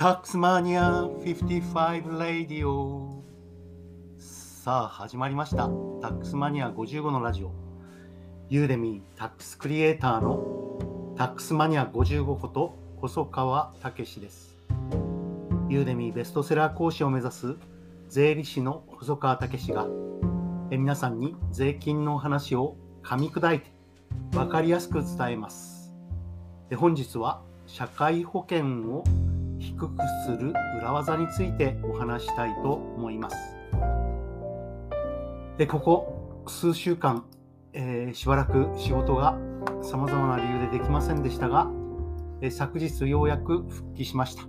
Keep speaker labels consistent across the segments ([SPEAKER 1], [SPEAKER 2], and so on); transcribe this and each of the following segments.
[SPEAKER 1] タックスマニア55ラディオさあ始まりました。タックスマニア55のラジオ。ユーデミータックスクリエイターのタックスマニア55こと細川武です。ユーデミーベストセラー講師を目指す税理士の細川武がえ皆さんに税金の話を噛み砕いて分かりやすく伝えます。で本日は社会保険を低くする裏技についてお話したいと思います。でここ数週間、えー、しばらく仕事がさまざまな理由でできませんでしたが、えー、昨日ようやく復帰しました。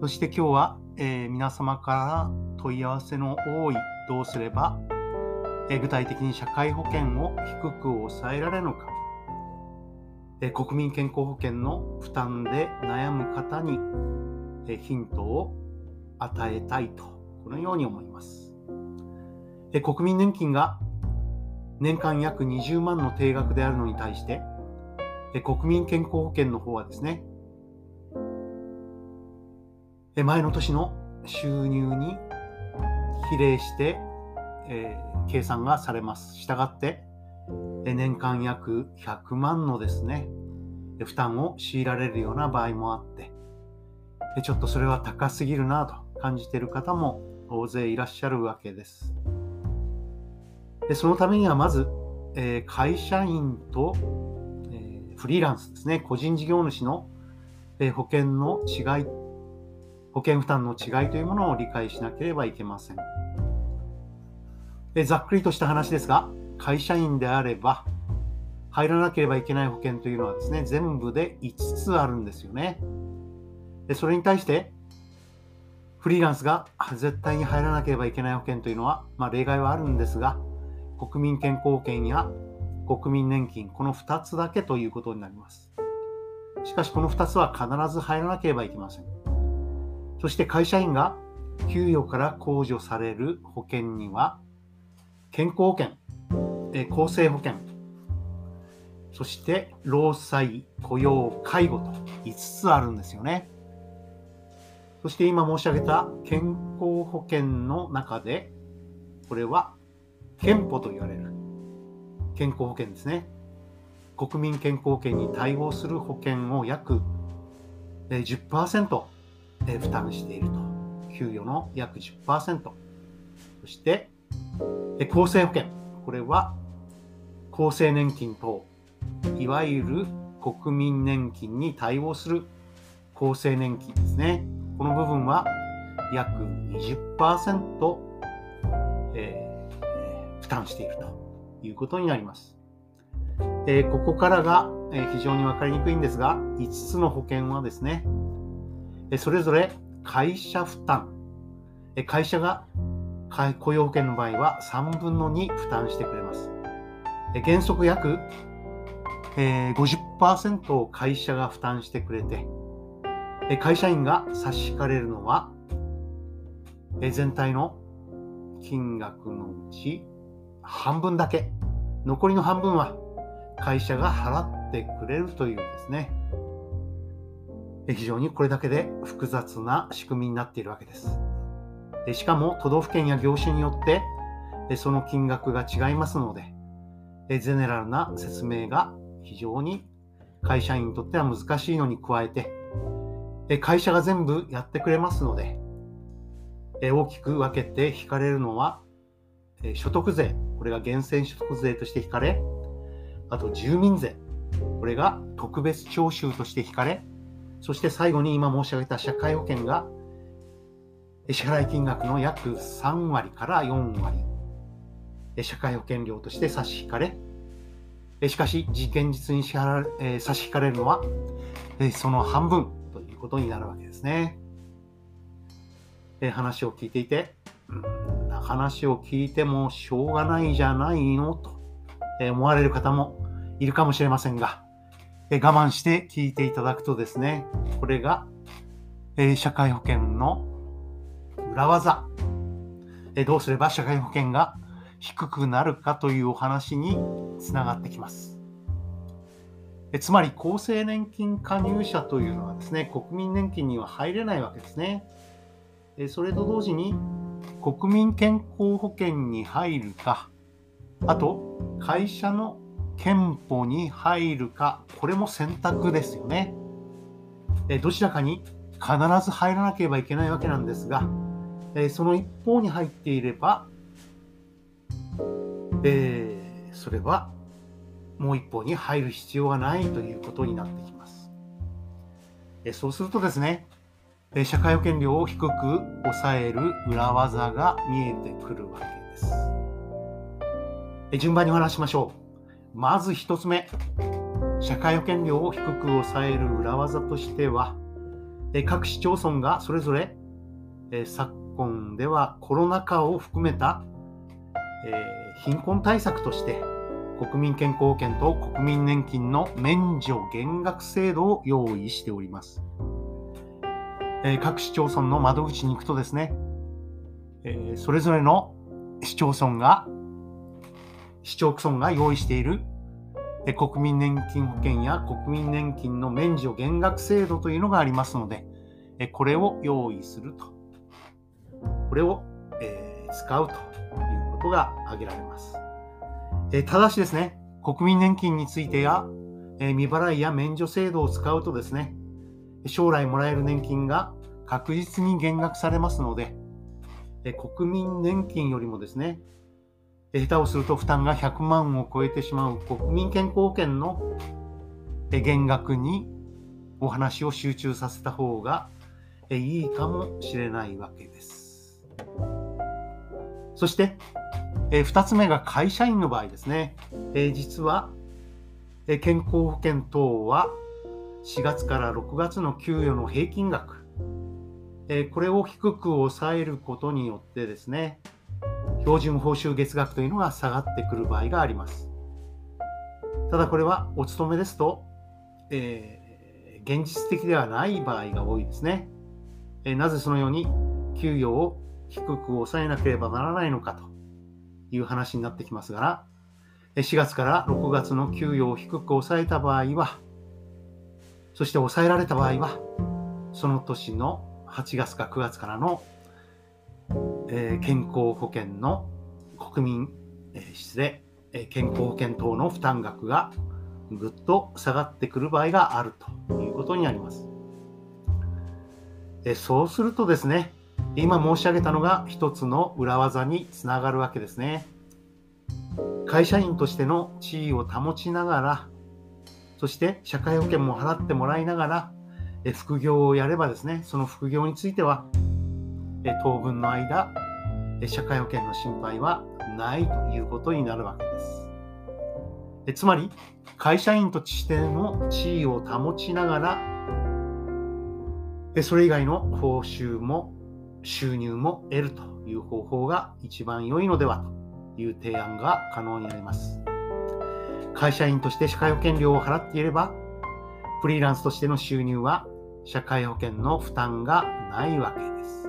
[SPEAKER 1] そして今日は、えー、皆様から問い合わせの多いどうすれば、え具体的に社会保険を低く抑えられるのかえ国民健康保険の負担で悩む方にえヒントを与えたいと、このように思います。え国民年金が年間約20万の定額であるのに対して、え国民健康保険の方はですねえ、前の年の収入に比例して、え、計算がされます。したがって、年間約100万のですね、負担を強いられるような場合もあって、ちょっとそれは高すぎるなと感じている方も大勢いらっしゃるわけです。でそのためにはまず、え会社員と、えフリーランスですね、個人事業主の、え保険の違い、保険負担の違いというものを理解しなければいけません。ざっくりとした話ですが、会社員であれば、入らなければいけない保険というのはですね、全部で5つあるんですよね。でそれに対して、フリーランスが絶対に入らなければいけない保険というのは、まあ、例外はあるんですが、国民健康保険や国民年金、この2つだけということになります。しかし、この2つは必ず入らなければいけません。そして会社員が給与から控除される保険には、健康保険、え厚生保険、そして労災、雇用、介護と5つあるんですよね。そして今申し上げた健康保険の中で、これは憲法と言われる健康保険ですね。国民健康保険に対応する保険を約10%負担していると。給与の約10%。そして厚生保険。これは厚生年金等、いわゆる国民年金に対応する厚生年金ですね。この部分は約20%、えー、負担しているということになります。えー、ここからが、え非常に分かりにくいんですが、5つの保険はですね、えそれぞれ会社負担、え会社が雇用保険の場合は3分の2負担してくれます。原則約、え、50%を会社が負担してくれて、会社員が差し引かれるのは、全体の金額のうち半分だけ、残りの半分は会社が払ってくれるというですね、非常にこれだけで複雑な仕組みになっているわけです。しかも都道府県や業種によってその金額が違いますので、ゼネラルな説明が非常に会社員にとっては難しいのに加えて、会社が全部やってくれますので、大きく分けて引かれるのは、所得税、これが源泉所得税として引かれ、あと住民税、これが特別徴収として引かれ、そして最後に今申し上げた社会保険が支払い金額の約3割から4割社会保険料として差し引かれ、しかし、現実に支払え差し引かれるのは、その半分ということになるわけですね。話を聞いていて、話を聞いてもしょうがないじゃないのと思われる方もいるかもしれませんが、我慢して聞いていただくとですね、これが社会保険の裏技、どうすれば社会保険が低くなるかというお話につながってきます。つまり厚生年金加入者というのはですね、国民年金には入れないわけですね。それと同時に、国民健康保険に入るか、あと、会社の憲法に入るか、これも選択ですよね。どちらかに必ず入らなければいけないわけなんですが、その一方に入っていれば、えー、それはもう一方に入る必要がないということになってきます。えそうするとですね、え社会保険料を低く抑える裏技が見えてくるわけです。え順番にお話しましょう。まず一つ目、社会保険料を低く抑える裏技としては、え各市町村がそれぞれ、え昨今ではコロナ禍を含めた、え貧困対策として国民健康保険と国民年金の免除減額制度を用意しております。え、各市町村の窓口に行くとですね、え、それぞれの市町村が、市町村が用意している、え、国民年金保険や国民年金の免除減額制度というのがありますので、えこれを用意すると。これを、え使うとことが挙げられます。えただしですね、国民年金についてや、え未払いや免除制度を使うとですね、将来もらえる年金が確実に減額されますので、え国民年金よりもですね、下手をすると負担が100万を超えてしまう国民健康保険の減額にお話を集中させた方がいいかもしれないわけです。そして、え、2つ目が会社員の場合ですね。え、実は、え、健康保険等は4月から6月の給与の平均額、えこれを低く抑えることによってですね、標準報酬月額というのが下がってくる場合があります。ただこれはお勤めですと、えー、現実的ではない場合が多いですね。え、なぜそのように給与を低く抑えなければならないのかという話になってきますが、4月から6月の給与を低く抑えた場合は、そして抑えられた場合は、その年の8月か9月からの、えー、健康保険の国民、えー、失礼、え、健康保険等の負担額がぐっと下がってくる場合があるということになります。えそうするとですね、今申し上げたのが一つの裏技につながるわけですね。会社員としての地位を保ちながら、そして社会保険も払ってもらいながら、副業をやればですね、その副業については、当分の間、社会保険の心配はないということになるわけです。つまり、会社員としての地位を保ちながら、それ以外の報酬も収入も得るという方法が一番良いのではという提案が可能になります。会社員として社会保険料を払っていれば、フリーランスとしての収入は社会保険の負担がないわけです。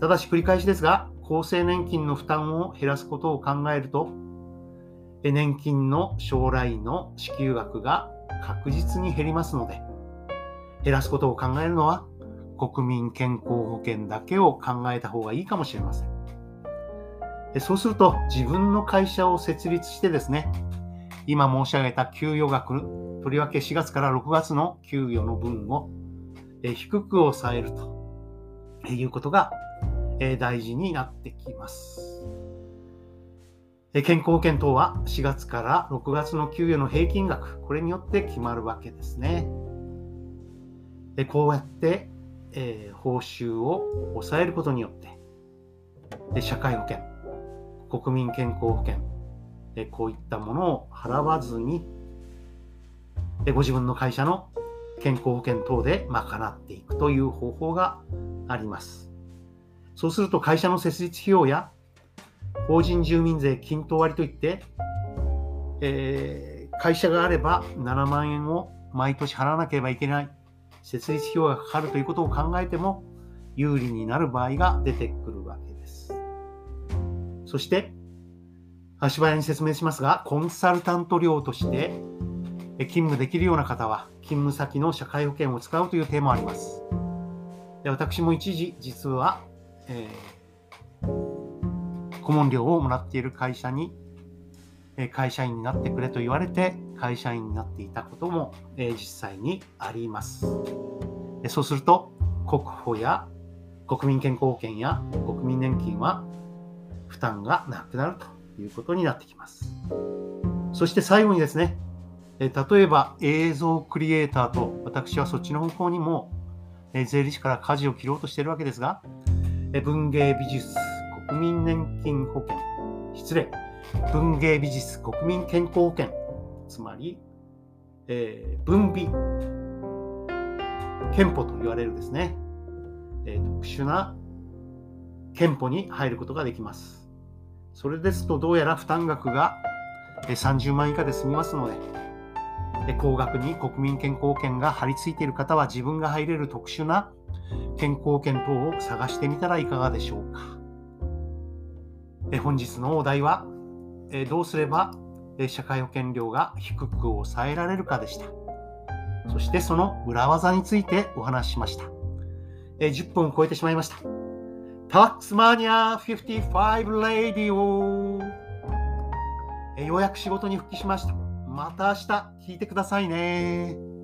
[SPEAKER 1] ただし繰り返しですが、厚生年金の負担を減らすことを考えると、年金の将来の支給額が確実に減りますので、減らすことを考えるのは国民健康保険だけを考えた方がいいかもしれません。そうすると自分の会社を設立してですね、今申し上げた給与額、とりわけ4月から6月の給与の分を低く抑えるということが大事になってきます。健康保険等は4月から6月の給与の平均額、これによって決まるわけですね。こうやってえー、報酬を抑えることによってで社会保険国民健康保険でこういったものを払わずにでご自分の会社の健康保険等で賄っていくという方法があります。そうすると会社の設立費用や法人住民税均等割といって、えー、会社があれば7万円を毎年払わなければいけない。設立費用がかかるということを考えても有利になる場合が出てくるわけです。そして、足早に説明しますが、コンサルタント料として、勤務できるような方は勤務先の社会保険を使うというテーマもあります。で私も一時実は、えー、顧問料をもらっている会社に会社員になってくれと言われて会社員になっていたことも実際にあります。そうすると国保や国民健康保険や国民年金は負担がなくなるということになってきます。そして最後にですね、例えば映像クリエイターと私はそっちの方向にも税理士から舵を切ろうとしているわけですが、文芸美術国民年金保険、失礼、文芸美術国民健康保険、つまり、えー、文美、憲法と言われるですね、えー、特殊な憲法に入ることができます。それですとどうやら負担額が30万以下で済みますので、高額に国民健康保険が貼り付いている方は自分が入れる特殊な健康保険等を探してみたらいかがでしょうか。本日のお題は、どうすれば社会保険料が低く抑えられるかでした。そしてその裏技についてお話ししました。10分を超えてしまいました。タックスマニア55レディオようやく仕事に復帰しました。また明日聞いてくださいね。